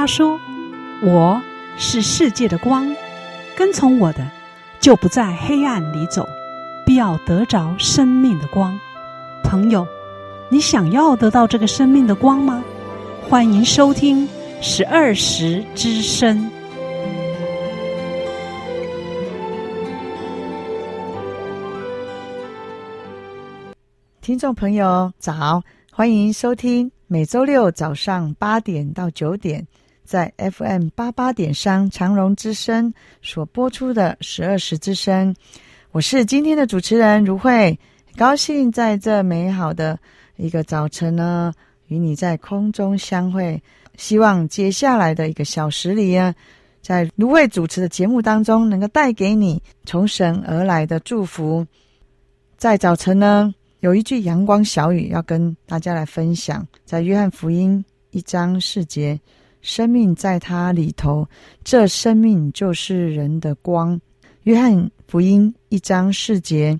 他说：“我是世界的光，跟从我的，就不在黑暗里走，必要得着生命的光。”朋友，你想要得到这个生命的光吗？欢迎收听十二时之声。听众朋友早，欢迎收听每周六早上八点到九点，在 FM 八八点三长荣之声所播出的十二时之声。我是今天的主持人如慧，高兴在这美好的一个早晨呢，与你在空中相会。希望接下来的一个小时里啊，在如慧主持的节目当中，能够带给你从神而来的祝福。在早晨呢。有一句阳光小语要跟大家来分享，在约翰福音一章四节，生命在他里头，这生命就是人的光。约翰福音一章四节，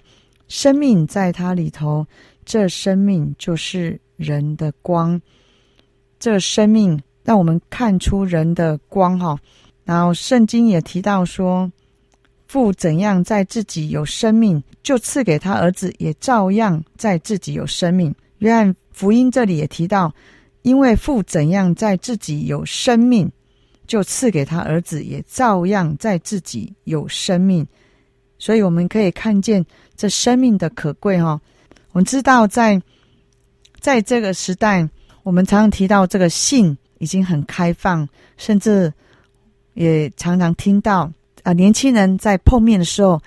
生命在他里头，这生命就是人的光。这生命让我们看出人的光哈。然后圣经也提到说。父怎样在自己有生命，就赐给他儿子，也照样在自己有生命。约翰福音这里也提到，因为父怎样在自己有生命，就赐给他儿子，也照样在自己有生命。所以我们可以看见这生命的可贵哈。我们知道在，在这个时代，我们常常提到这个性已经很开放，甚至也常常听到。啊，年轻人在碰面的时候，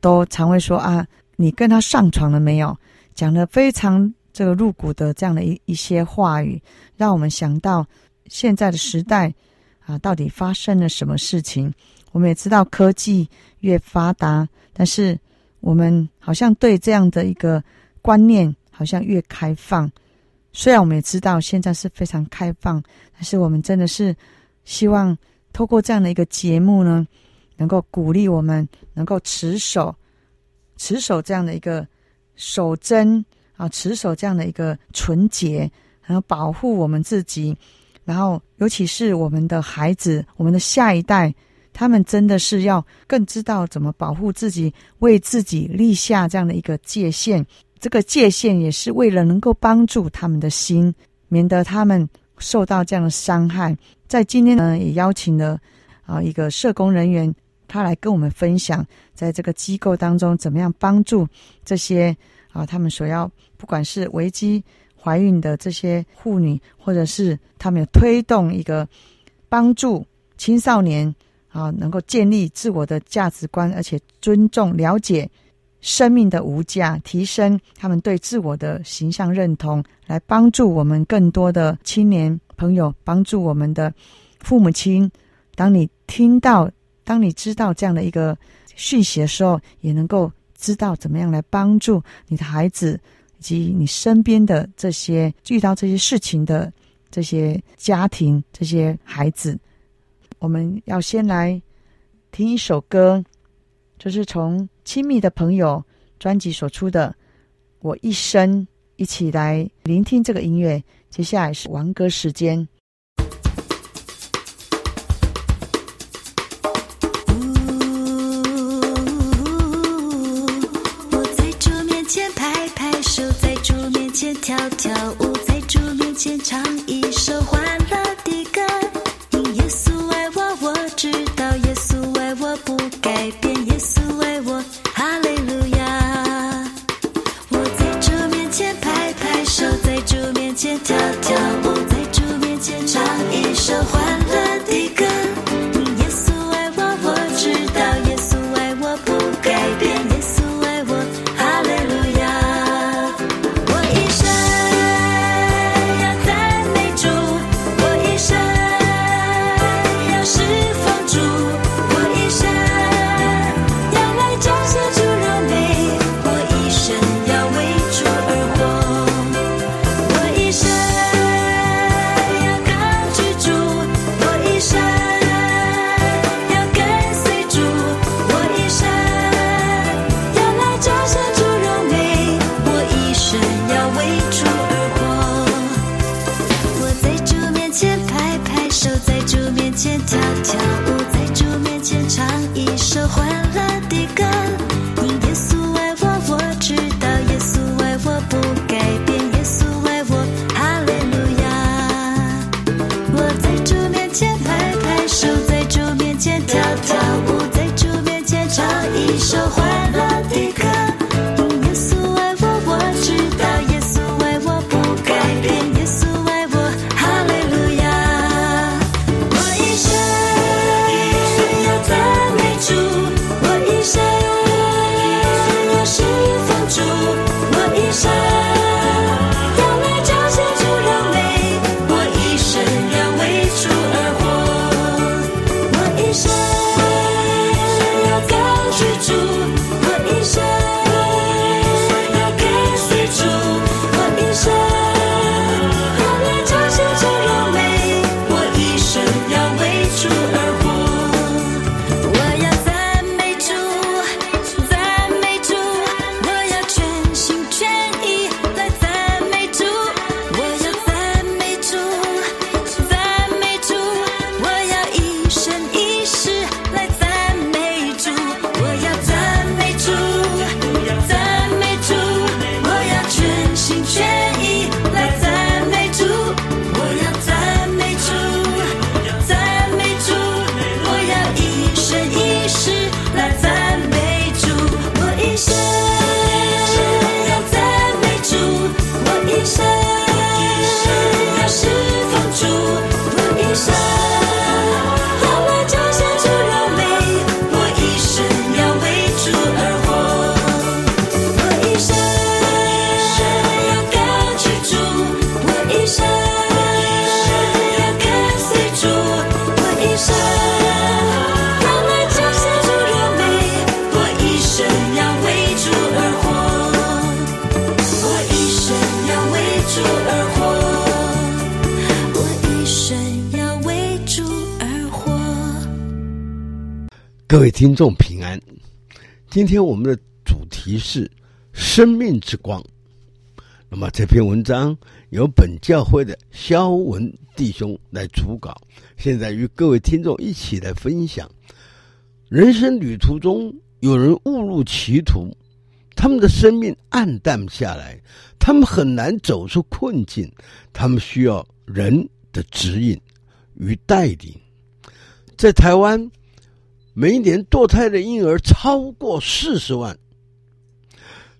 都常会说啊，你跟他上床了没有？讲的非常这个入骨的这样的一一些话语，让我们想到现在的时代啊，到底发生了什么事情？我们也知道科技越发达，但是我们好像对这样的一个观念好像越开放。虽然我们也知道现在是非常开放，但是我们真的是希望透过这样的一个节目呢。能够鼓励我们，能够持守、持守这样的一个守贞啊，持守这样的一个纯洁，然后保护我们自己，然后尤其是我们的孩子、我们的下一代，他们真的是要更知道怎么保护自己，为自己立下这样的一个界限。这个界限也是为了能够帮助他们的心，免得他们受到这样的伤害。在今天呢，也邀请了啊一个社工人员。他来跟我们分享，在这个机构当中怎么样帮助这些啊，他们所要不管是危机怀孕的这些妇女，或者是他们有推动一个帮助青少年啊，能够建立自我的价值观，而且尊重、了解生命的无价，提升他们对自我的形象认同，来帮助我们更多的青年朋友，帮助我们的父母亲。当你听到。当你知道这样的一个讯息的时候，也能够知道怎么样来帮助你的孩子以及你身边的这些遇到这些事情的这些家庭、这些孩子。我们要先来听一首歌，就是从《亲密的朋友》专辑所出的《我一生》，一起来聆听这个音乐。接下来是王歌时间。的欢乐各位听众平安，今天我们的主题是生命之光。那么这篇文章由本教会的肖文弟兄来主稿，现在与各位听众一起来分享。人生旅途中，有人误入歧途，他们的生命暗淡下来，他们很难走出困境，他们需要人的指引与带领。在台湾。每年堕胎的婴儿超过四十万。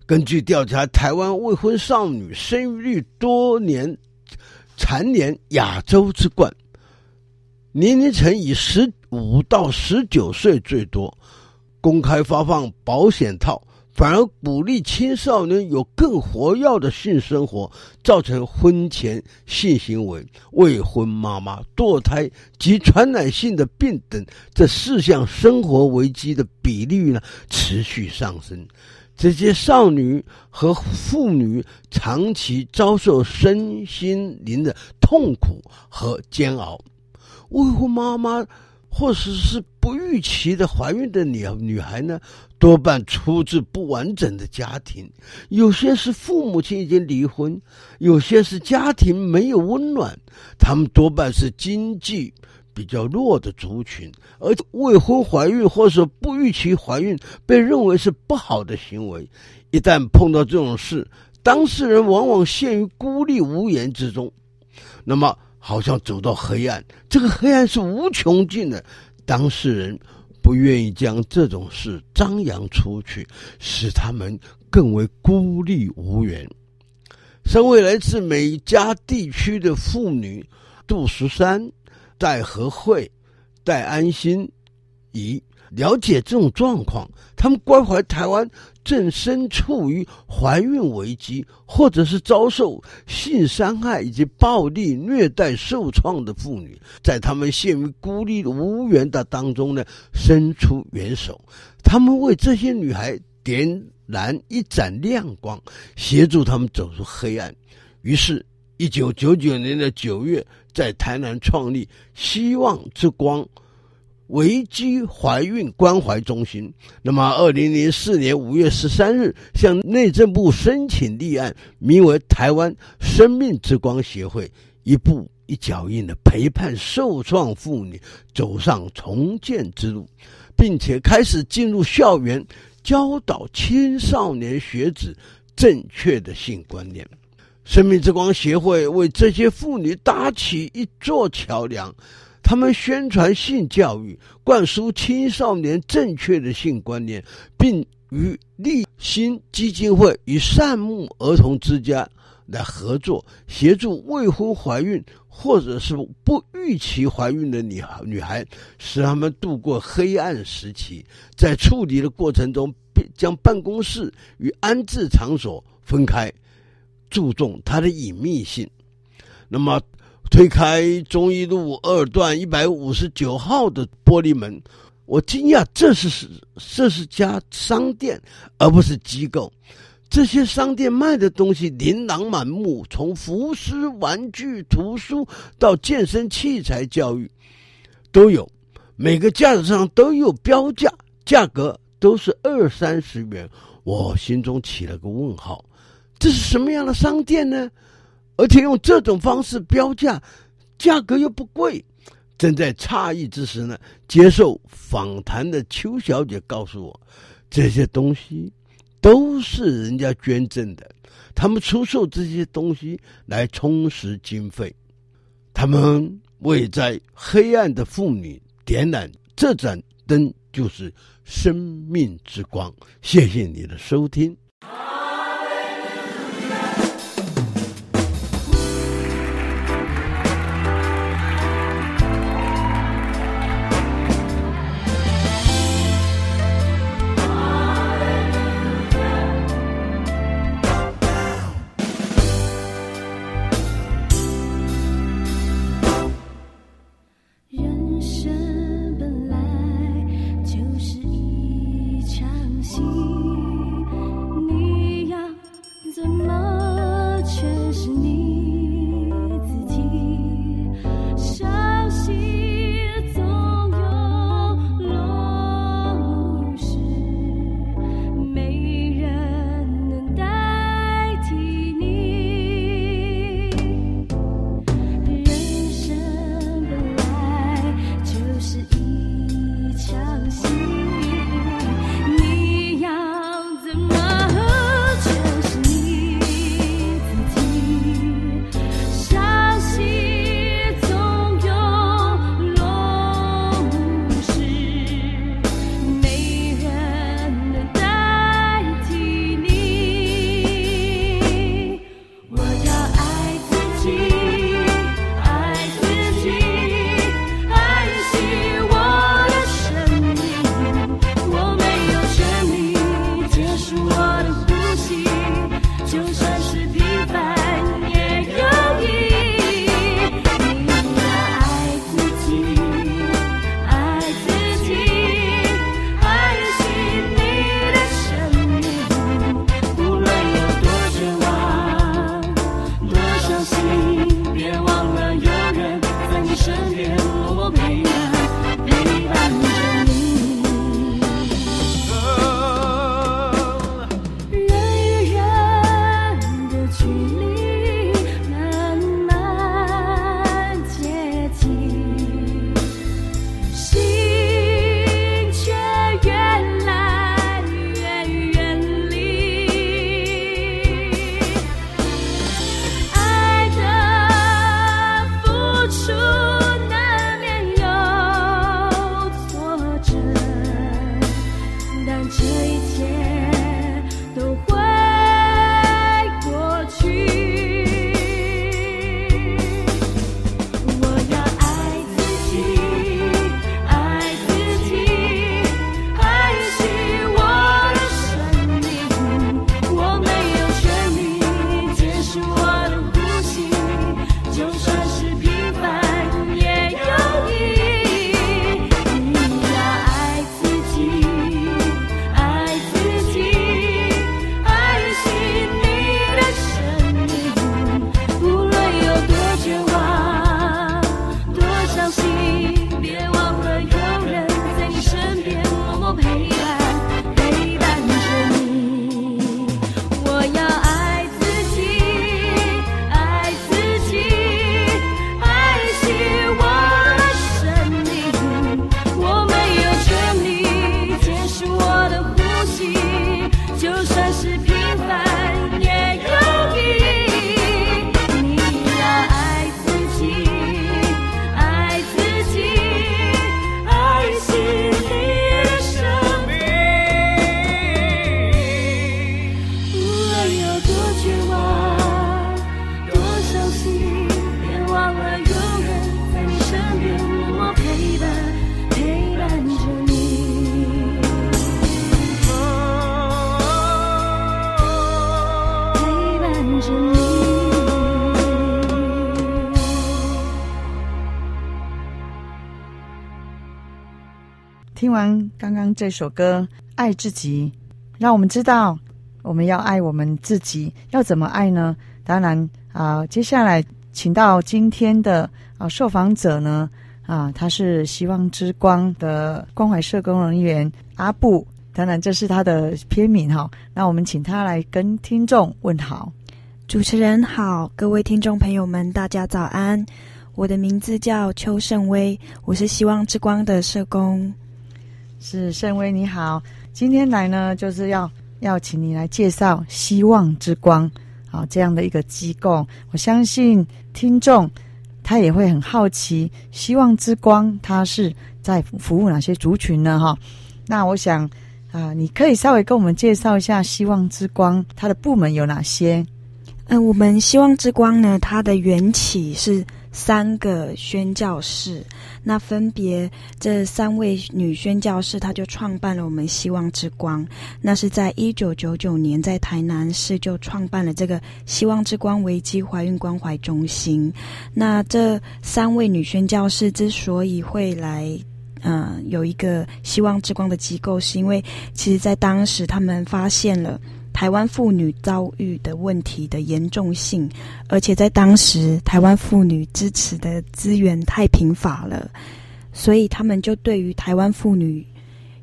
根据调查，台湾未婚少女生育率多年蝉联亚洲之冠，年龄层以十五到十九岁最多。公开发放保险套。反而鼓励青少年有更活跃的性生活，造成婚前性行为、未婚妈妈、堕胎及传染性的病等这四项生活危机的比率呢持续上升。这些少女和妇女长期遭受身心灵的痛苦和煎熬。未婚妈妈。或者是不预期的怀孕的女女孩呢，多半出自不完整的家庭，有些是父母亲已经离婚，有些是家庭没有温暖，他们多半是经济比较弱的族群，而未婚怀孕或者不预期怀孕被认为是不好的行为，一旦碰到这种事，当事人往往陷于孤立无援之中，那么。好像走到黑暗，这个黑暗是无穷尽的。当事人不愿意将这种事张扬出去，使他们更为孤立无援。身为来自美加地区的妇女，杜十三、戴和慧、戴安心怡。了解这种状况，他们关怀台湾正身处于怀孕危机，或者是遭受性伤害以及暴力虐待受创的妇女，在他们陷于孤立无援的当中呢，伸出援手。他们为这些女孩点燃一盏亮光，协助他们走出黑暗。于是，一九九九年的九月，在台南创立希望之光。危机怀孕关怀中心。那么，二零零四年五月十三日，向内政部申请立案，名为“台湾生命之光协会”，一步一脚印的陪伴受创妇女走上重建之路，并且开始进入校园，教导青少年学子正确的性观念。生命之光协会为这些妇女搭起一座桥梁，他们宣传性教育，灌输青少年正确的性观念，并与立新基金会与善牧儿童之家来合作，协助未婚怀孕或者是不预期怀孕的女孩女孩，使他们度过黑暗时期。在处理的过程中，将办公室与安置场所分开。注重它的隐秘性。那么，推开中一路二段一百五十九号的玻璃门，我惊讶这是是这是家商店，而不是机构。这些商店卖的东西琳琅满目，从服饰、玩具、图书到健身器材、教育都有。每个架子上都有标价，价格都是二三十元。我心中起了个问号。这是什么样的商店呢？而且用这种方式标价，价格又不贵。正在诧异之时呢，接受访谈的邱小姐告诉我，这些东西都是人家捐赠的，他们出售这些东西来充实经费。他们为在黑暗的妇女点燃这盏灯，就是生命之光。谢谢你的收听。听完刚刚这首歌《爱自己》，让我们知道我们要爱我们自己，要怎么爱呢？当然啊、接下来请到今天的啊、受访者呢啊，他是希望之光的关怀社工人员阿布，当然这是他的片名哈。那我们请他来跟听众问好。主持人好，各位听众朋友们，大家早安。我的名字叫邱胜威，我是希望之光的社工。是盛威你好，今天来呢，就是要要请你来介绍希望之光，好，这样的一个机构。我相信听众他也会很好奇，希望之光它是在服务哪些族群呢？哈，那我想啊、你可以稍微跟我们介绍一下希望之光它的部门有哪些？嗯、呃，我们希望之光呢，它的缘起是。三个宣教士，那分别这三位女宣教士，她就创办了我们希望之光。那是在一九九九年，在台南市就创办了这个希望之光危机怀孕关怀中心。那这三位女宣教士之所以会来，嗯、有一个希望之光的机构，是因为其实在当时他们发现了。台湾妇女遭遇的问题的严重性，而且在当时台湾妇女支持的资源太贫乏了，所以他们就对于台湾妇女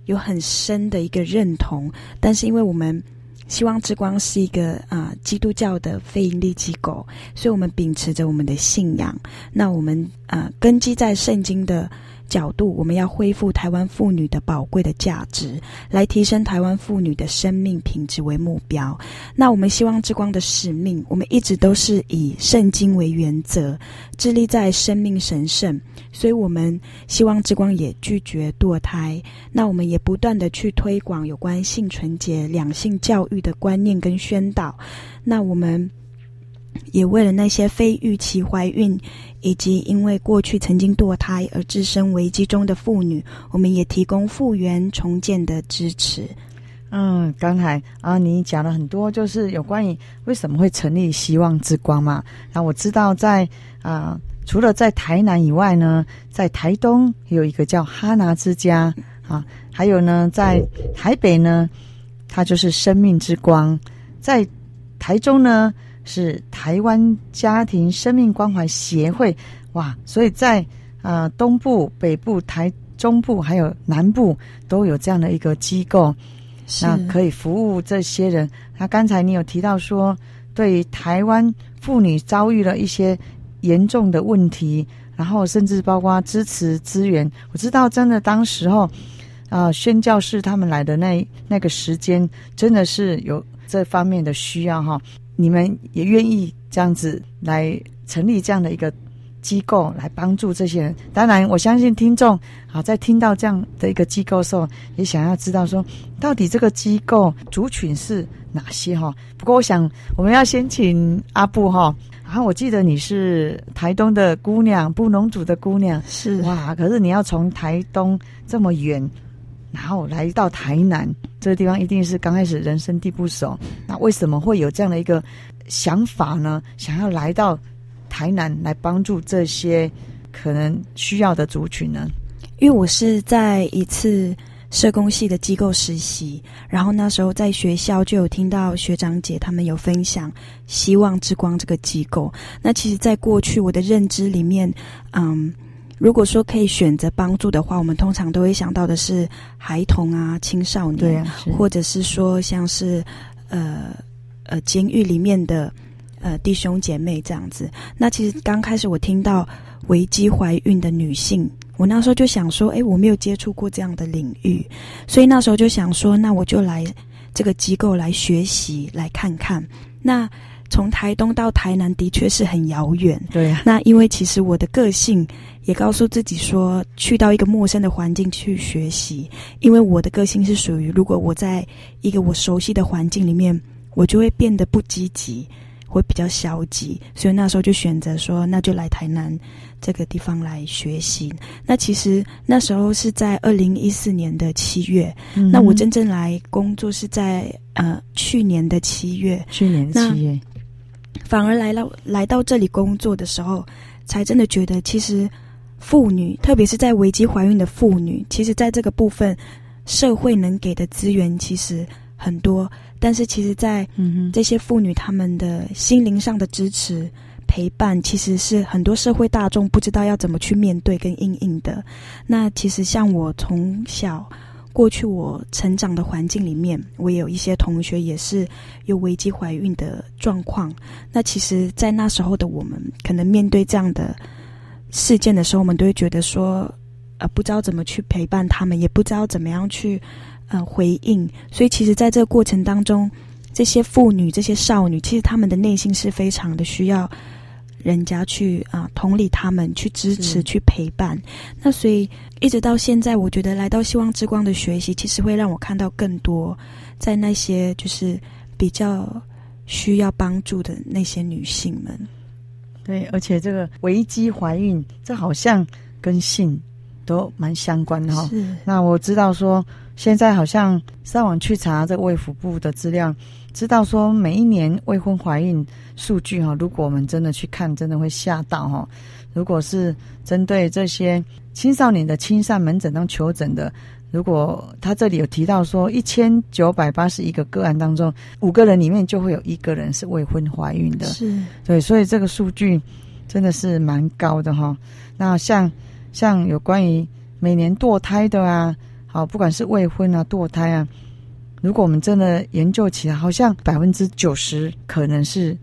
有很深的一个认同。但是因为我们希望之光是一个啊、基督教的非营利机构，所以我们秉持着我们的信仰。那我们啊、根基在圣经的。角度，我们要恢复台湾妇女的宝贵的价值，来提升台湾妇女的生命品质为目标。那我们希望之光的使命，我们一直都是以圣经为原则，致力在生命神圣。所以，我们希望之光也拒绝堕胎。那我们也不断的去推广有关性纯洁、两性教育的观念跟宣导。那我们。也为了那些非预期怀孕，以及因为过去曾经堕胎而置身危机中的妇女，我们也提供复原重建的支持。嗯，刚才啊，你讲了很多，就是有关于为什么会成立希望之光嘛。那我知道在啊，除了在台南以外呢，在台东有一个叫哈拿之家啊，还有呢，在台北呢，它就是生命之光，在台中呢。是台湾家庭生命关怀协会，哇！所以在啊、呃、东部、北部、台中部还有南部都有这样的一个机构，那可以服务这些人。那刚才你有提到说，对于台湾妇女遭遇了一些严重的问题，然后甚至包括支持资源。我知道，真的当时候啊、呃，宣教士他们来的那那个时间，真的是有这方面的需要哈。你们也愿意这样子来成立这样的一个机构来帮助这些人。当然，我相信听众啊，在听到这样的一个机构的时候，也想要知道说，到底这个机构族群是哪些哈？不过，我想我们要先请阿布哈。然后，我记得你是台东的姑娘，布农族的姑娘，是哇。可是你要从台东这么远。然后来到台南这个地方，一定是刚开始人生地不熟。那为什么会有这样的一个想法呢？想要来到台南来帮助这些可能需要的族群呢？因为我是在一次社工系的机构实习，然后那时候在学校就有听到学长姐他们有分享希望之光这个机构。那其实，在过去我的认知里面，嗯。如果说可以选择帮助的话，我们通常都会想到的是孩童啊、青少年，对啊，或者是说像是呃呃监狱里面的呃弟兄姐妹这样子。那其实刚开始我听到危机怀孕的女性，我那时候就想说，哎，我没有接触过这样的领域，所以那时候就想说，那我就来这个机构来学习，来看看。那从台东到台南的确是很遥远，对啊。那因为其实我的个性。也告诉自己说，去到一个陌生的环境去学习，因为我的个性是属于，如果我在一个我熟悉的环境里面，我就会变得不积极，会比较消极，所以那时候就选择说，那就来台南这个地方来学习。那其实那时候是在二零一四年的七月，嗯，那我真正来工作是在呃去年的七月，去年的七月，反而来到来到这里工作的时候，才真的觉得其实。妇女，特别是在危机怀孕的妇女，其实在这个部分，社会能给的资源其实很多，但是其实，在这些妇女她们的心灵上的支持陪伴，其实是很多社会大众不知道要怎么去面对跟应应的。那其实像我从小过去我成长的环境里面，我也有一些同学也是有危机怀孕的状况。那其实，在那时候的我们，可能面对这样的。事件的时候，我们都会觉得说，呃，不知道怎么去陪伴他们，也不知道怎么样去，呃，回应。所以，其实，在这个过程当中，这些妇女、这些少女，其实他们的内心是非常的需要人家去啊、呃，同理他们，去支持、去陪伴。那所以，一直到现在，我觉得来到希望之光的学习，其实会让我看到更多在那些就是比较需要帮助的那些女性们。对，而且这个危机怀孕，这好像跟性都蛮相关的哈。是。那我知道说，现在好像上网去查这个卫福部的资料，知道说每一年未婚怀孕数据哈，如果我们真的去看，真的会吓到哈。如果是针对这些青少年的青少门诊当求诊的。如果他这里有提到说，一千九百八十一个个案当中，五个人里面就会有一个人是未婚怀孕的，是对，所以这个数据真的是蛮高的哈。那像像有关于每年堕胎的啊，好，不管是未婚啊堕胎啊，如果我们真的研究起来，好像百分之九十可能是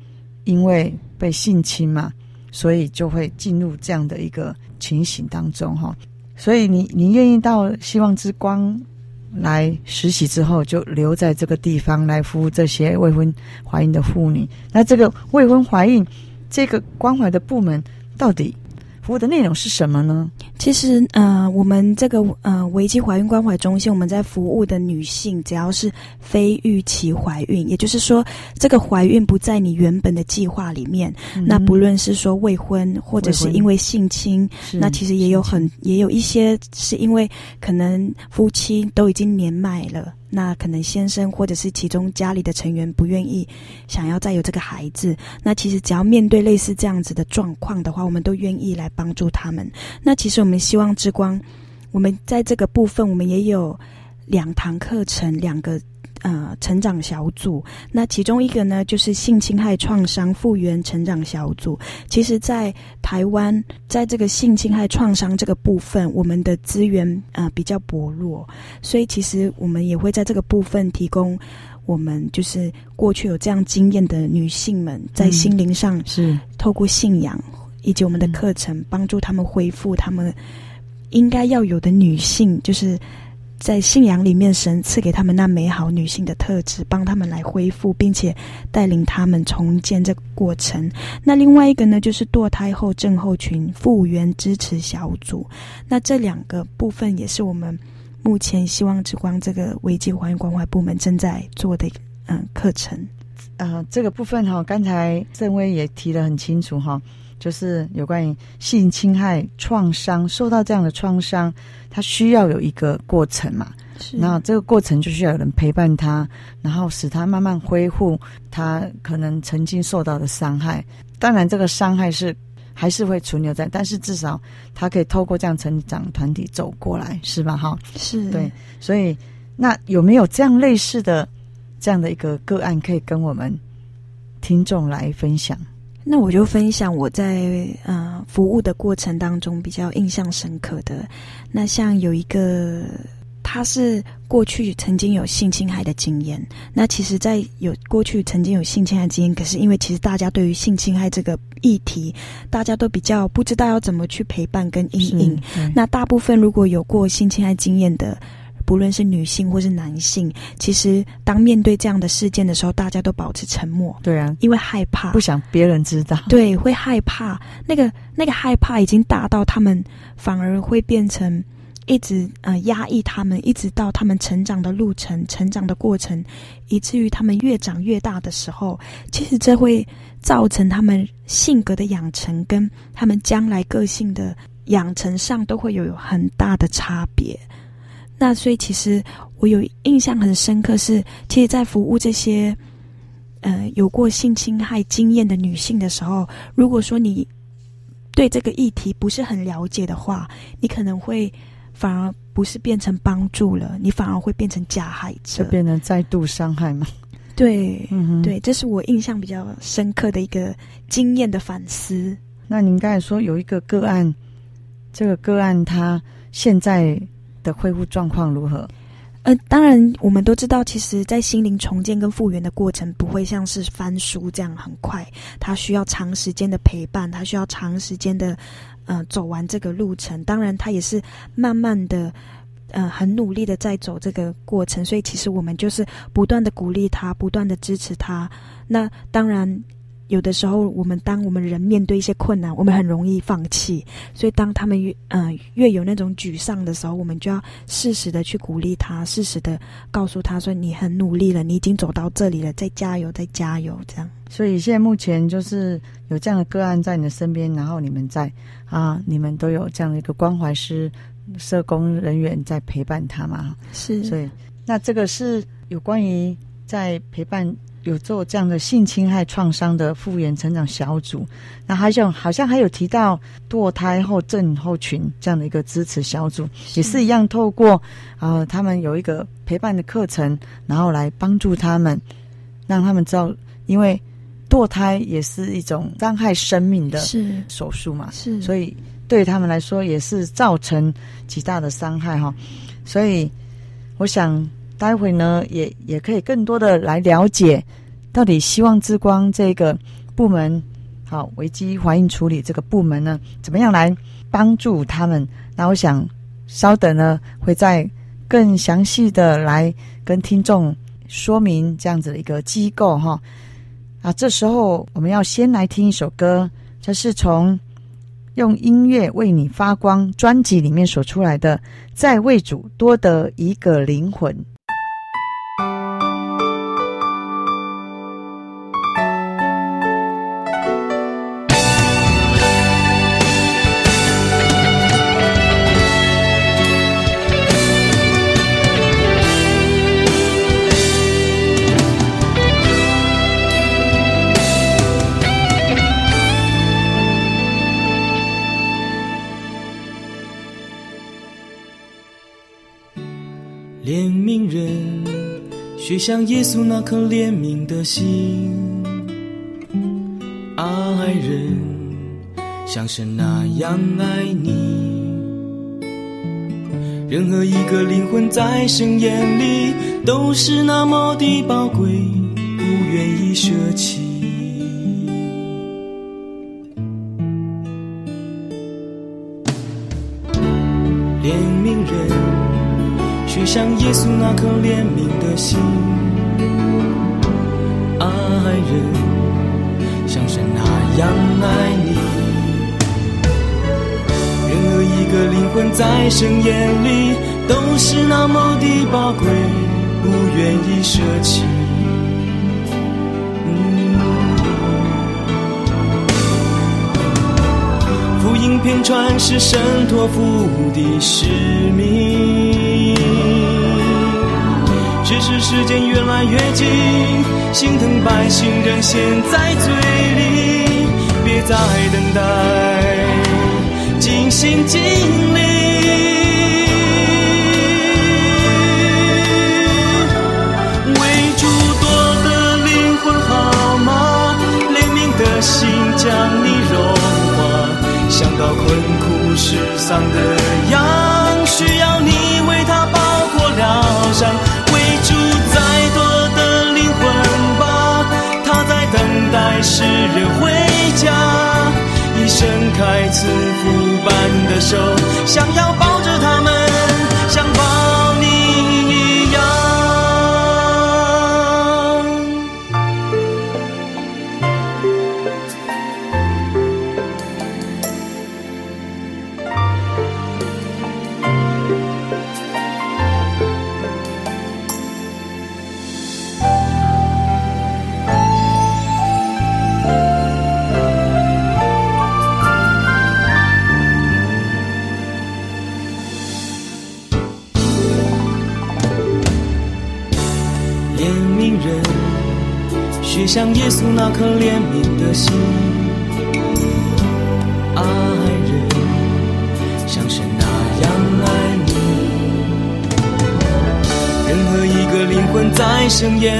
因为被性侵嘛，所以就会进入这样的一个情形当中哈。所以你你愿意到希望之光来实习之后，就留在这个地方来服务这些未婚怀孕的妇女。那这个未婚怀孕这个关怀的部门到底服务的内容是什么呢？其实，呃，我们这个呃危机怀孕关怀中心，我们在服务的女性，只要是非预期怀孕，也就是说，这个怀孕不在你原本的计划里面，嗯、那不论是说未婚，或者是因为性侵，那其实也有很也有一些是因为可能夫妻都已经年迈了。那可能先生或者是其中家里的成员不愿意想要再有这个孩子，那其实只要面对类似这样子的状况的话，我们都愿意来帮助他们。那其实我们希望之光，我们在这个部分我们也有两堂课程，两个。呃，成长小组，那其中一个呢，就是性侵害创伤复原成长小组。其实，在台湾，在这个性侵害创伤这个部分，我们的资源呃比较薄弱，所以其实我们也会在这个部分提供我们就是过去有这样经验的女性们，在心灵上、嗯、是透过信仰以及我们的课程，帮助他们恢复他们应该要有的女性，就是。在信仰里面，神赐给他们那美好女性的特质，帮他们来恢复，并且带领他们重建这个过程。那另外一个呢，就是堕胎后症候群复原支持小组。那这两个部分也是我们目前希望之光这个危机怀关怀部门正在做的嗯课程。呃，这个部分哈、刚才郑威也提得很清楚哈、就是有关于性侵害创伤，受到这样的创伤，他需要有一个过程嘛？是。那这个过程就需要有人陪伴他，然后使他慢慢恢复他可能曾经受到的伤害。当然，这个伤害是还是会存留在，但是至少他可以透过这样成长团体走过来，是吧？哈，是对。所以，那有没有这样类似的这样的一个个案，可以跟我们听众来分享？那我就分享我在呃服务的过程当中比较印象深刻的。那像有一个，他是过去曾经有性侵害的经验。那其实，在有过去曾经有性侵害经验，可是因为其实大家对于性侵害这个议题，大家都比较不知道要怎么去陪伴跟阴影。那大部分如果有过性侵害经验的。不论是女性或是男性，其实当面对这样的事件的时候，大家都保持沉默。对啊，因为害怕，不想别人知道。对，会害怕。那个那个害怕已经大到他们反而会变成一直呃压抑他们，一直到他们成长的路程、成长的过程，以至于他们越长越大的时候，其实这会造成他们性格的养成跟他们将来个性的养成上都会有有很大的差别。那所以，其实我有印象很深刻是，其实，在服务这些，呃，有过性侵害经验的女性的时候，如果说你对这个议题不是很了解的话，你可能会反而不是变成帮助了，你反而会变成加害者，就变成再度伤害嘛。对，嗯，对，这是我印象比较深刻的一个经验的反思。那您刚才说有一个个案，这个个案他现在的恢复状况如何？呃，当然，我们都知道，其实，在心灵重建跟复原的过程，不会像是翻书这样很快，它需要长时间的陪伴，它需要长时间的，呃，走完这个路程。当然，它也是慢慢的，呃，很努力的在走这个过程。所以，其实我们就是不断的鼓励他，不断的支持他。那当然。有的时候，我们当我们人面对一些困难，我们很容易放弃。所以，当他们越嗯、呃、越有那种沮丧的时候，我们就要适时的去鼓励他，适时的告诉他说：“你很努力了，你已经走到这里了，再加油，再加油。”这样。所以，现在目前就是有这样的个案在你的身边，然后你们在啊，你们都有这样的一个关怀师、社工人员在陪伴他嘛？是。所以，那这个是有关于在陪伴。有做这样的性侵害创伤的复原成长小组，那还有好像还有提到堕胎后症候群这样的一个支持小组，也是一样透过呃他们有一个陪伴的课程，然后来帮助他们，让他们知道，因为堕胎也是一种伤害生命的手术嘛，是，所以对他们来说也是造成极大的伤害哈，所以我想。待会呢，也也可以更多的来了解，到底希望之光这个部门，好危机怀孕处理这个部门呢，怎么样来帮助他们？那我想稍等呢，会再更详细的来跟听众说明这样子的一个机构哈。啊，这时候我们要先来听一首歌，这是从用音乐为你发光专辑里面所出来的《在为主多得一个灵魂》。像耶稣那颗怜悯的心，爱人像神那样爱你。任何一个灵魂在神眼里都是那么的宝贵，不愿意舍弃。怜悯人。却像耶稣那颗怜悯的心，在神眼里都是那么的宝贵，不愿意舍弃。福音遍传是神托付的使命。只是时间越来越近，心疼百姓仍陷在罪里，别再等待，尽心尽力，到困苦失丧的羊，需要你为他包裹疗伤。喂猪再多的灵魂吧，他在等待世人回家，已伸开慈父般的手，想要和怜悯的心。爱人像是那样爱你任何一个灵魂在深夜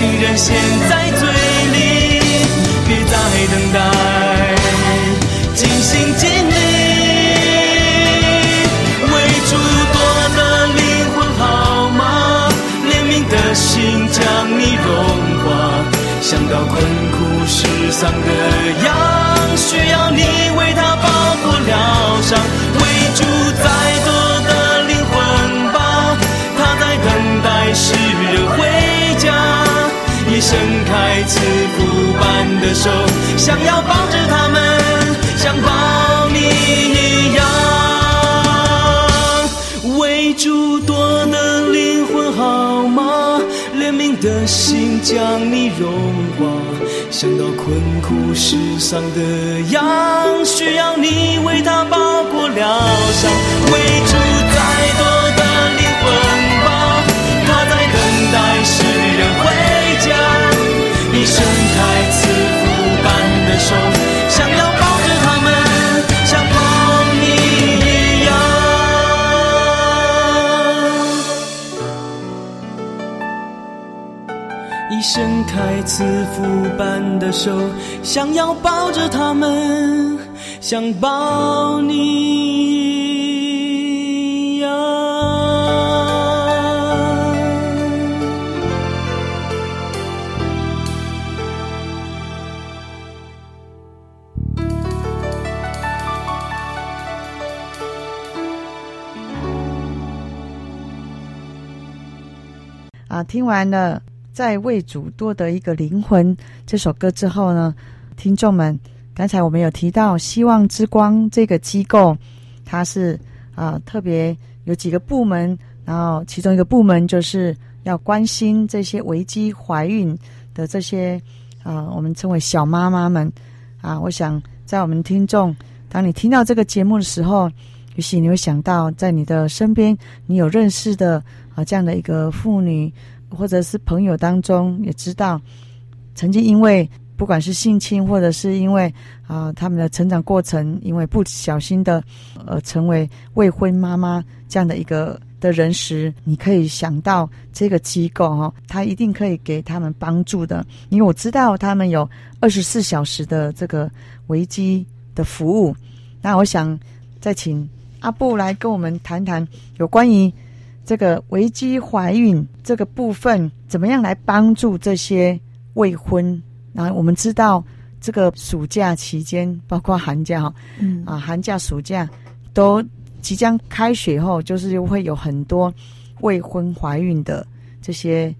疼百姓仍陷在罪里，别再等待，尽心尽力，为主夺的灵魂好吗？怜悯的心将你融化，想到困苦世上的羊，需要你为他包裹疗伤，为开慈父般的手，想要抱着他们，像抱你一样。为主多的灵魂好吗？怜悯的心将你融化，想到困苦世上的羊，需要你为他包裹疗伤。为主再多。的灵魂手，想要抱着他们，像抱你一样。你伸开慈父般的手，想要抱着他们，想抱你。听完了《在为主多得一个灵魂》这首歌之后呢，听众们，刚才我们有提到希望之光这个机构，它是啊、特别有几个部门，然后其中一个部门就是要关心这些危机怀孕的这些啊、我们称为小妈妈们啊。我想在我们听众，当你听到这个节目的时候，也许你会想到，在你的身边，你有认识的啊这样的一个妇女。或者是朋友当中也知道，曾经因为不管是性侵，或者是因为啊、他们的成长过程，因为不小心的呃成为未婚妈妈这样的一个的人时，你可以想到这个机构哦，他一定可以给他们帮助的，因为我知道他们有二十四小时的这个危机的服务。那我想再请阿布来跟我们谈谈有关于。这个危机怀孕这个部分，怎么样来帮助这些未婚？然后我们知道，这个暑假期间，包括寒假哈，嗯啊，寒假、暑假都即将开学后，就是又会有很多未婚怀孕的这些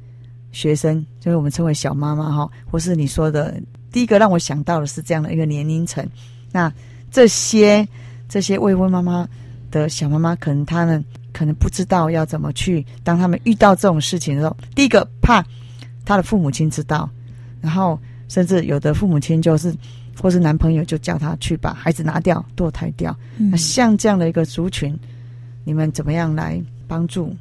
学生，就是我们称为小妈妈哈，或是你说的第一个让我想到的是这样的一个年龄层。那这些这些未婚妈妈的小妈妈，可能她们。可能不知道要怎么去，当他们遇到这种事情的时候，第一个怕他的父母亲知道，然后甚至有的父母亲就是，或是男朋友就叫他去把孩子拿掉，堕胎掉。嗯、那像这样的一个族群，你们怎么样来帮助？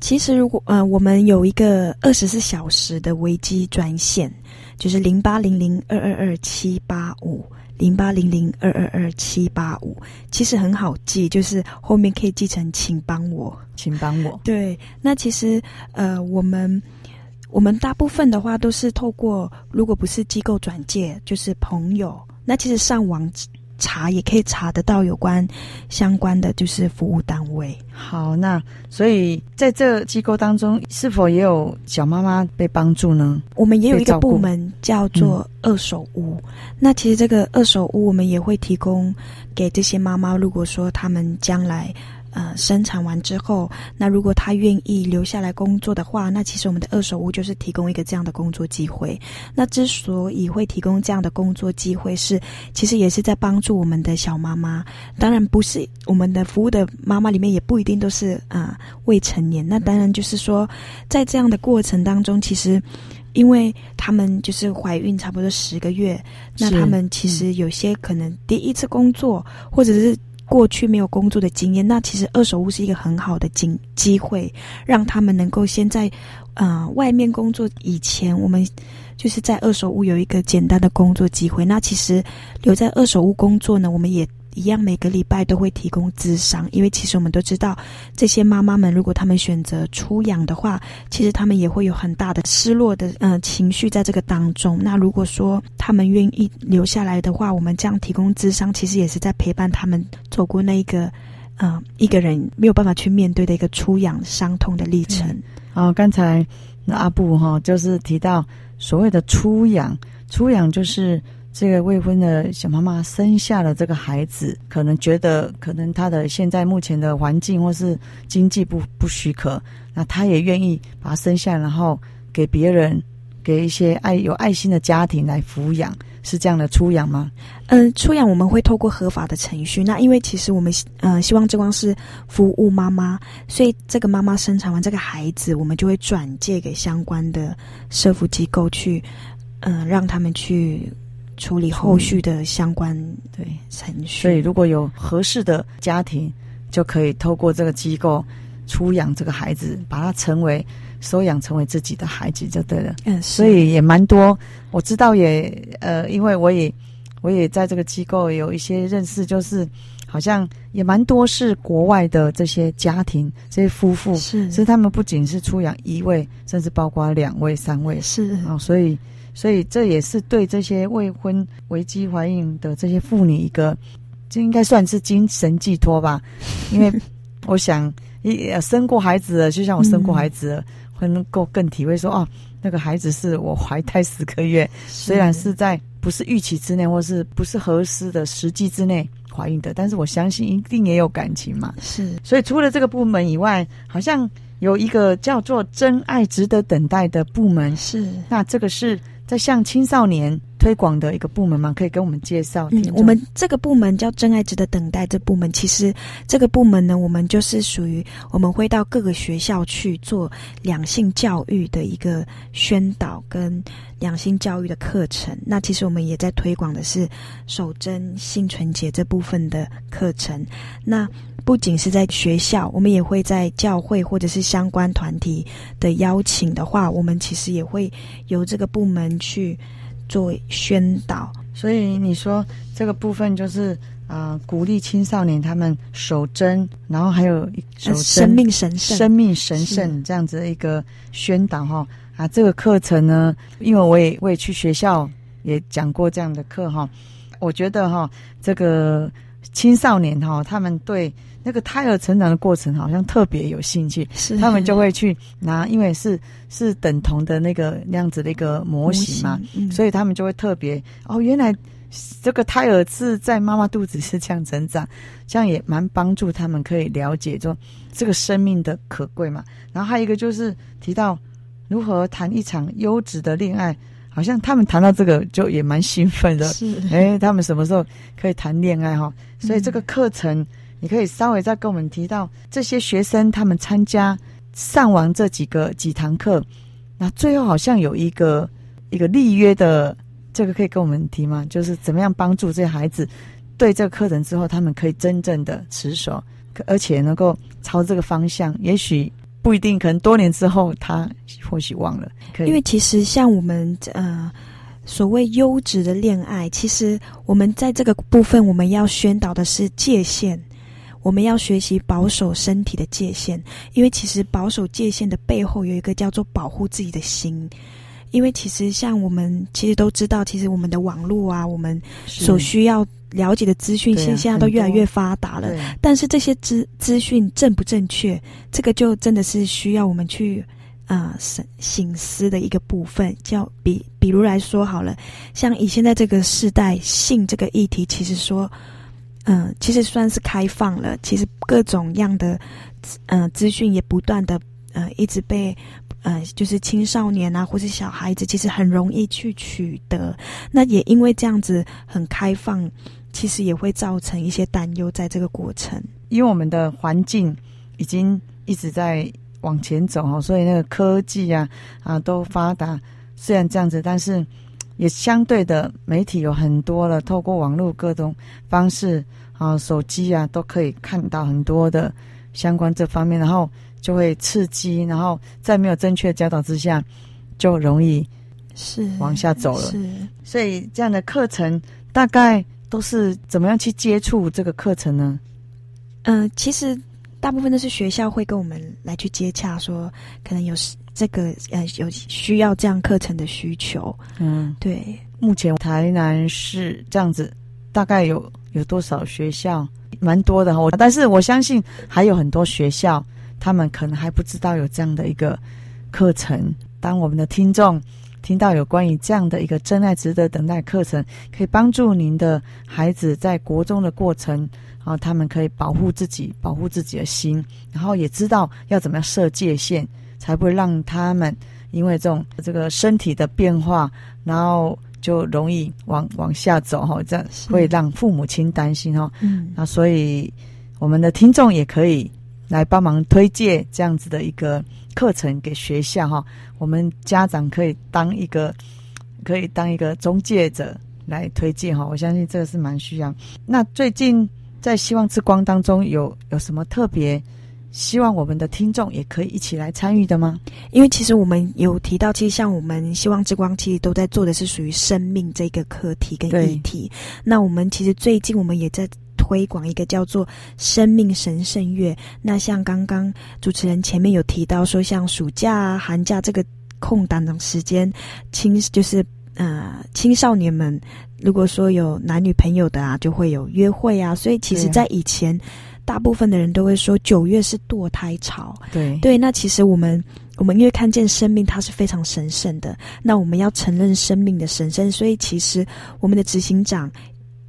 其实，如果呃，我们有一个二十四小时的危机专线，就是零八零零二二二七八五。零八零零二二二七八五，其实很好记，就是后面可以记成“请帮我，请帮我”。对，那其实呃，我们我们大部分的话都是透过，如果不是机构转介，就是朋友。那其实上网。查也可以查得到有关相关的就是服务单位。好，那所以在这机构当中，是否也有小妈妈被帮助呢？我们也有一个部门叫做二手屋。嗯、那其实这个二手屋，我们也会提供给这些妈妈，如果说他们将来。呃，生产完之后，那如果他愿意留下来工作的话，那其实我们的二手屋就是提供一个这样的工作机会。那之所以会提供这样的工作机会是，其实也是在帮助我们的小妈妈。当然，不是我们的服务的妈妈里面也不一定都是啊、未成年。那当然就是说，在这样的过程当中，其实因为他们就是怀孕差不多十个月，那他们其实有些可能第一次工作，或者是过去没有工作的经验，那其实二手屋是一个很好的机机会，让他们能够先在呃外面工作以前，我们就是在二手屋有一个简单的工作机会。那其实留在二手屋工作呢，我们也。一样，每个礼拜都会提供咨商，因为其实我们都知道，这些妈妈们如果她们选择出养的话，其实她们也会有很大的失落的呃情绪在这个当中。那如果说她们愿意留下来的话，我们这样提供咨商，其实也是在陪伴他们走过那一个呃一个人没有办法去面对的一个出养伤痛的历程。啊、嗯，刚才那阿布哈就是提到所谓的出养，出养就是。这个未婚的小妈妈生下了这个孩子，可能觉得可能她的现在目前的环境或是经济不不许可，那她也愿意把他生下，然后给别人，给一些爱有爱心的家庭来抚养，是这样的出养吗？嗯、呃，出养我们会透过合法的程序。那因为其实我们呃希望之光是服务妈妈，所以这个妈妈生产完这个孩子，我们就会转借给相关的社福机构去，嗯、让他们去。处理后续的相关对程序，所以如果有合适的家庭，就可以透过这个机构出养这个孩子，把他成为收养成为自己的孩子就对了。嗯，所以也蛮多，我知道也呃，因为我也我也在这个机构有一些认识，就是好像也蛮多是国外的这些家庭，这些夫妇是，所以他们不仅是出养一位，甚至包括两位、三位。是。啊，所以。所以这也是对这些未婚危机怀孕的这些妇女一个，这应该算是精神寄托吧。因为我想，一生过孩子了，就像我生过孩子能够更体会说，哦，那个孩子是我怀胎十个月，虽然是在不是预期之内，或是不是合适的时机之内怀孕的，但是我相信一定也有感情嘛。是。所以除了这个部门以外，好像有一个叫做“真爱值得等待”的部门。是。那这个是。在向青少年推广的一个部门吗？可以跟我们介绍？嗯，我们这个部门叫“真爱值得等待”。这部门其实这个部门呢，我们就是属于我们会到各个学校去做两性教育的一个宣导跟两性教育的课程。那其实我们也在推广的是守贞性纯洁这部分的课程。那不仅是在学校，我们也会在教会或者是相关团体的邀请的话，我们其实也会由这个部门去做宣导。所以你说这个部分就是啊、呃，鼓励青少年他们守贞，然后还有守贞、生命神圣、生命神圣这样子的一个宣导哈。啊，这个课程呢，因为我也我也去学校也讲过这样的课哈，我觉得哈这个青少年哈他们对。那个胎儿成长的过程好像特别有兴趣，是他们就会去拿，因为是是等同的那个那样子的一个模型嘛，型嗯、所以他们就会特别哦，原来这个胎儿是在妈妈肚子是这样成长，这样也蛮帮助他们可以了解说这个生命的可贵嘛。然后还有一个就是提到如何谈一场优质的恋爱，好像他们谈到这个就也蛮兴奋的，是哎，他们什么时候可以谈恋爱哈？所以这个课程。嗯你可以稍微再跟我们提到这些学生他们参加上完这几个几堂课，那最后好像有一个一个立约的，这个可以跟我们提吗？就是怎么样帮助这些孩子对这个课程之后，他们可以真正的持守，而且能够朝这个方向。也许不一定，可能多年之后他或许忘了。因为其实像我们呃所谓优质的恋爱，其实我们在这个部分我们要宣导的是界限。我们要学习保守身体的界限，因为其实保守界限的背后有一个叫做保护自己的心。因为其实像我们其实都知道，其实我们的网络啊，我们所需要了解的资讯，现现在都越来越发达了。啊、但是这些资资讯正不正确，这个就真的是需要我们去啊省省思的一个部分。叫比比如来说好了，像以现在这个时代，性这个议题，其实说。嗯，其实算是开放了。其实各种样的，嗯，资讯也不断的，呃，一直被，呃，就是青少年啊，或是小孩子，其实很容易去取得。那也因为这样子很开放，其实也会造成一些担忧在这个过程。因为我们的环境已经一直在往前走，所以那个科技啊，啊，都发达。虽然这样子，但是也相对的媒体有很多了，透过网络各种方式啊，手机啊都可以看到很多的相关这方面，然后就会刺激，然后在没有正确的教导之下，就容易是往下走了。是，所以这样的课程大概都是怎么样去接触这个课程呢？嗯、呃，其实大部分都是学校会跟我们来去接洽，说可能有这个呃有需要这样课程的需求。嗯，对。目前台南市这样子，大概有有多少学校？蛮多的哈。我但是我相信还有很多学校，他们可能还不知道有这样的一个课程。当我们的听众听到有关于这样的一个真爱值得等待课程，可以帮助您的孩子在国中的过程。然后他们可以保护自己，保护自己的心，然后也知道要怎么样设界限，才不会让他们因为这种这个身体的变化，然后就容易往往下走哈，这样会让父母亲担心哈。嗯，那所以我们的听众也可以来帮忙推荐这样子的一个课程给学校哈。我们家长可以当一个可以当一个中介者来推荐哈。我相信这个是蛮需要。那最近。在希望之光当中有有什么特别希望我们的听众也可以一起来参与的吗？因为其实我们有提到，其实像我们希望之光，其实都在做的是属于生命这个课题跟议题。那我们其实最近我们也在推广一个叫做生命神圣月。那像刚刚主持人前面有提到说，像暑假啊、寒假这个空档的时间，青就是呃青少年们。如果说有男女朋友的啊，就会有约会啊，所以其实，在以前，大部分的人都会说九月是堕胎潮。对对，那其实我们我们因为看见生命它是非常神圣的，那我们要承认生命的神圣，所以其实我们的执行长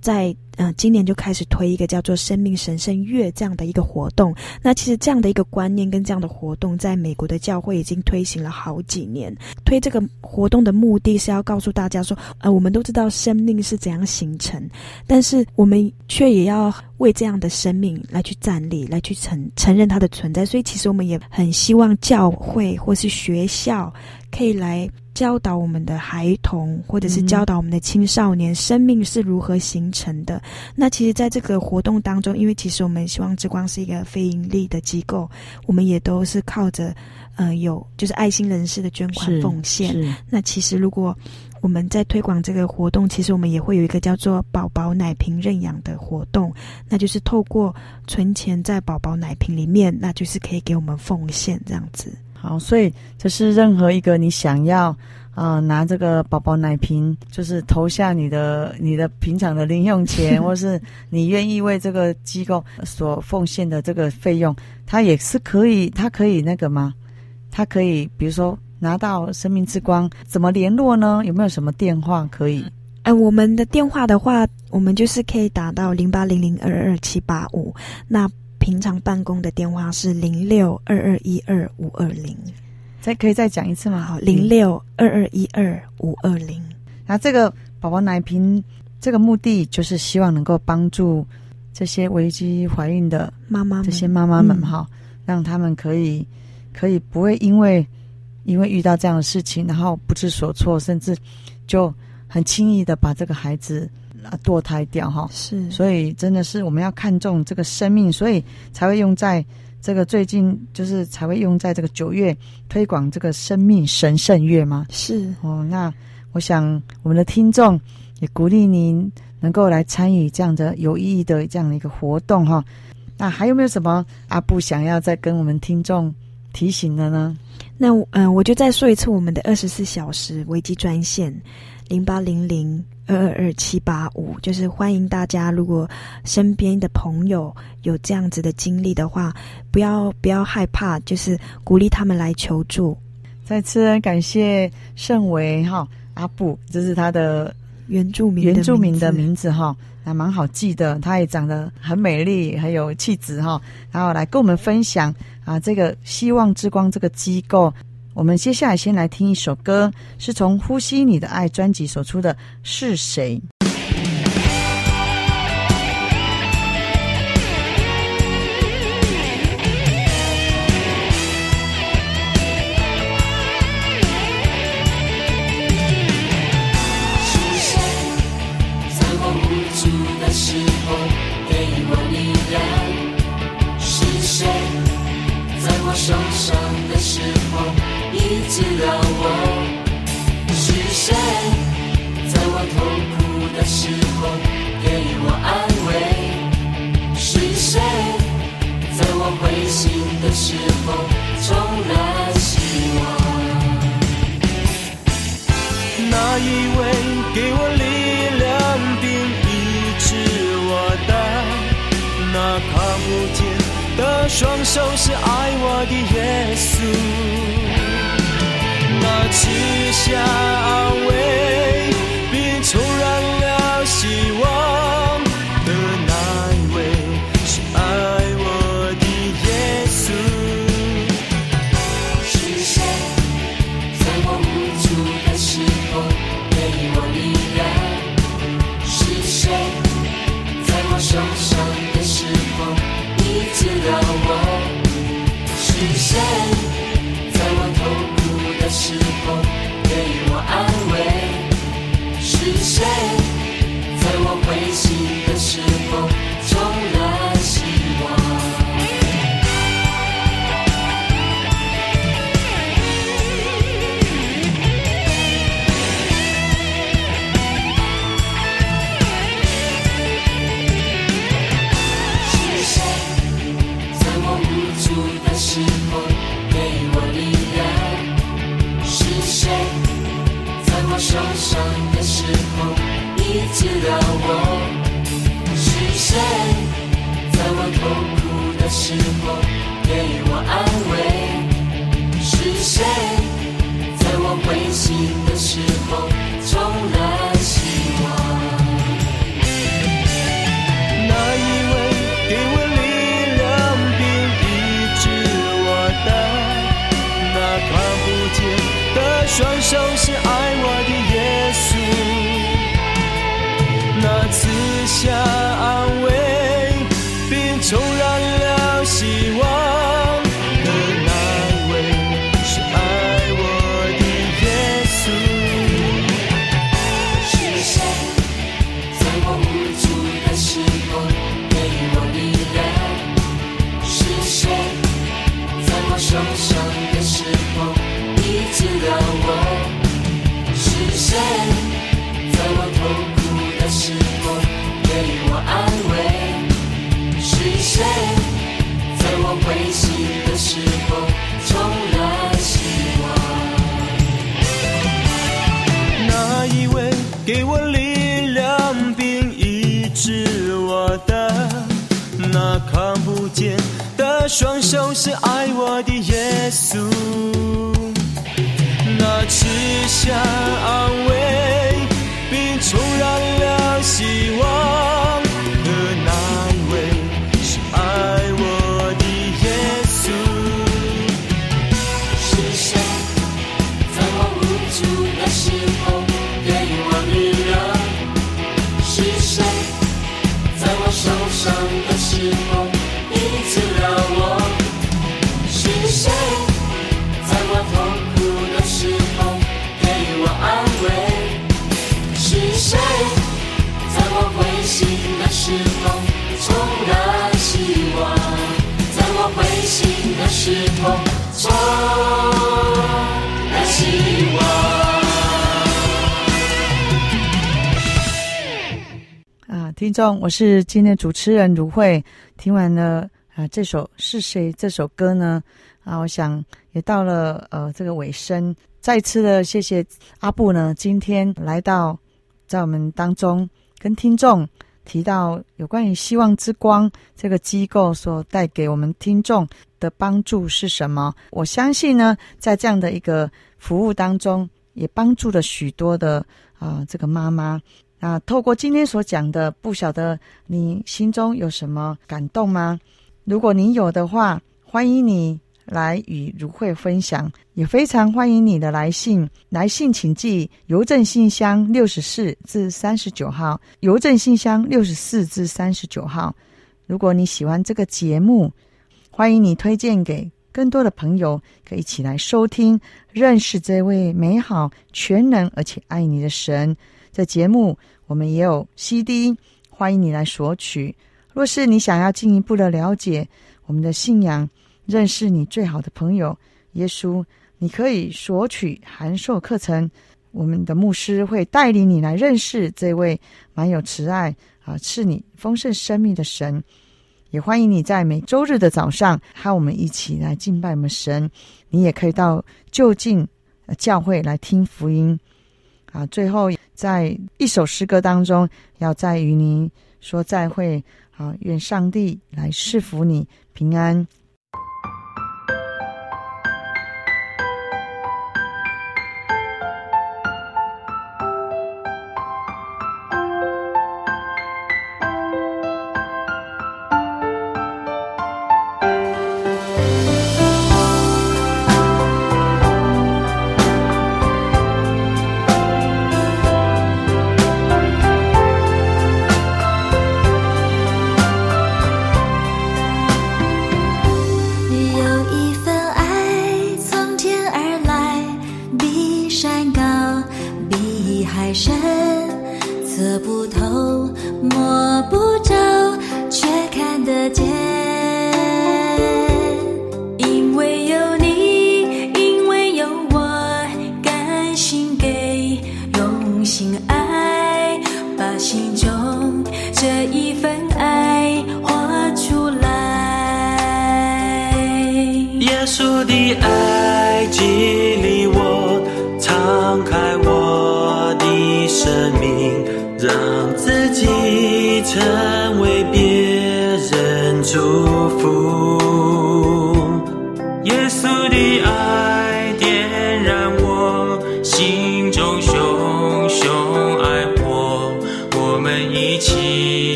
在。呃，今年就开始推一个叫做“生命神圣月”这样的一个活动。那其实这样的一个观念跟这样的活动，在美国的教会已经推行了好几年。推这个活动的目的是要告诉大家说，呃，我们都知道生命是怎样形成，但是我们却也要为这样的生命来去站立，来去承承认它的存在。所以，其实我们也很希望教会或是学校可以来。教导我们的孩童，或者是教导我们的青少年，嗯、生命是如何形成的。那其实，在这个活动当中，因为其实我们希望之光是一个非盈利的机构，我们也都是靠着，呃，有就是爱心人士的捐款奉献。那其实，如果我们在推广这个活动，其实我们也会有一个叫做“宝宝奶瓶认养”的活动，那就是透过存钱在宝宝奶瓶里面，那就是可以给我们奉献这样子。好，所以这是任何一个你想要啊、呃、拿这个宝宝奶瓶，就是投下你的你的平常的零用钱，或是你愿意为这个机构所奉献的这个费用，它也是可以，它可以那个吗？它可以，比如说拿到生命之光，怎么联络呢？有没有什么电话可以？呃，我们的电话的话，我们就是可以打到零八零零二二七八五。那平常办公的电话是零六二二一二五二零，再可以再讲一次吗？好，零六二二一二五二零。那这个宝宝奶瓶，这个目的就是希望能够帮助这些危机怀孕的妈妈，这些妈妈们哈，嗯、让他们可以可以不会因为因为遇到这样的事情，然后不知所措，甚至就很轻易的把这个孩子。啊，堕胎掉哈，是，所以真的是我们要看重这个生命，所以才会用在这个最近，就是才会用在这个九月推广这个生命神圣月吗？是哦，那我想我们的听众也鼓励您能够来参与这样的有意义的这样的一个活动哈。那还有没有什么阿布想要再跟我们听众提醒的呢？那嗯、呃，我就再说一次我们的二十四小时危机专线零八零零。二二二七八五，就是欢迎大家，如果身边的朋友有这样子的经历的话，不要不要害怕，就是鼓励他们来求助。再次感谢盛维哈阿布，这是他的原住民原住民的名字哈，还蛮好记的。他也长得很美丽，很有气质哈，然后来跟我们分享啊，这个希望之光这个机构。我们接下来先来听一首歌，是从《呼吸你的爱》专辑所出的《是谁》。我是今天的主持人如慧。听完了啊，这首是谁？这首歌呢？啊，我想也到了呃这个尾声。再次的谢谢阿布呢，今天来到在我们当中，跟听众提到有关于希望之光这个机构所带给我们听众的帮助是什么？我相信呢，在这样的一个服务当中，也帮助了许多的啊、这个妈妈。啊，透过今天所讲的，不晓得你心中有什么感动吗？如果你有的话，欢迎你来与如慧分享，也非常欢迎你的来信。来信请寄邮政信箱六十四至三十九号，邮政信箱六十四至三十九号。如果你喜欢这个节目，欢迎你推荐给更多的朋友，可以一起来收听，认识这位美好、全能而且爱你的神。的节目我们也有 CD，欢迎你来索取。若是你想要进一步的了解我们的信仰，认识你最好的朋友耶稣，你可以索取函授课程。我们的牧师会带领你来认识这位满有慈爱啊，赐你丰盛生命的神。也欢迎你在每周日的早上和我们一起来敬拜我们神。你也可以到就近教会来听福音啊。最后，在一首诗歌当中，要在与您说再会。好，愿上帝来赐福你平安。不